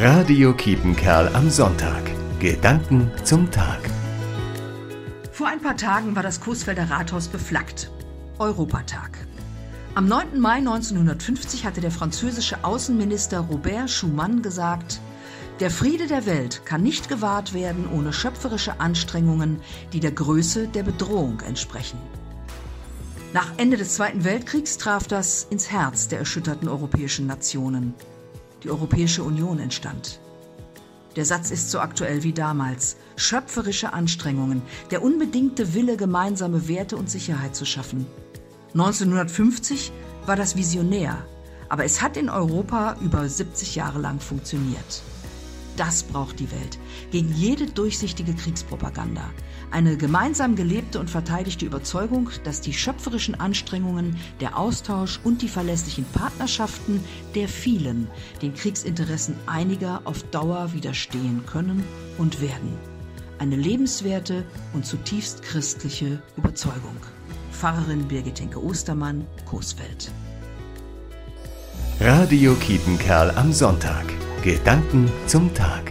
Radio Kiepenkerl am Sonntag. Gedanken zum Tag. Vor ein paar Tagen war das Coesfelder Rathaus beflaggt. Europatag. Am 9. Mai 1950 hatte der französische Außenminister Robert Schumann gesagt, der Friede der Welt kann nicht gewahrt werden ohne schöpferische Anstrengungen, die der Größe der Bedrohung entsprechen. Nach Ende des Zweiten Weltkriegs traf das ins Herz der erschütterten europäischen Nationen die Europäische Union entstand. Der Satz ist so aktuell wie damals. Schöpferische Anstrengungen, der unbedingte Wille, gemeinsame Werte und Sicherheit zu schaffen. 1950 war das visionär, aber es hat in Europa über 70 Jahre lang funktioniert. Das braucht die Welt gegen jede durchsichtige Kriegspropaganda. Eine gemeinsam gelebte und verteidigte Überzeugung, dass die schöpferischen Anstrengungen, der Austausch und die verlässlichen Partnerschaften der vielen den Kriegsinteressen einiger auf Dauer widerstehen können und werden. Eine lebenswerte und zutiefst christliche Überzeugung. Pfarrerin Birgit Henke Ostermann, Coesfeld. Radio Kietenkerl am Sonntag. Gedanken zum Tag.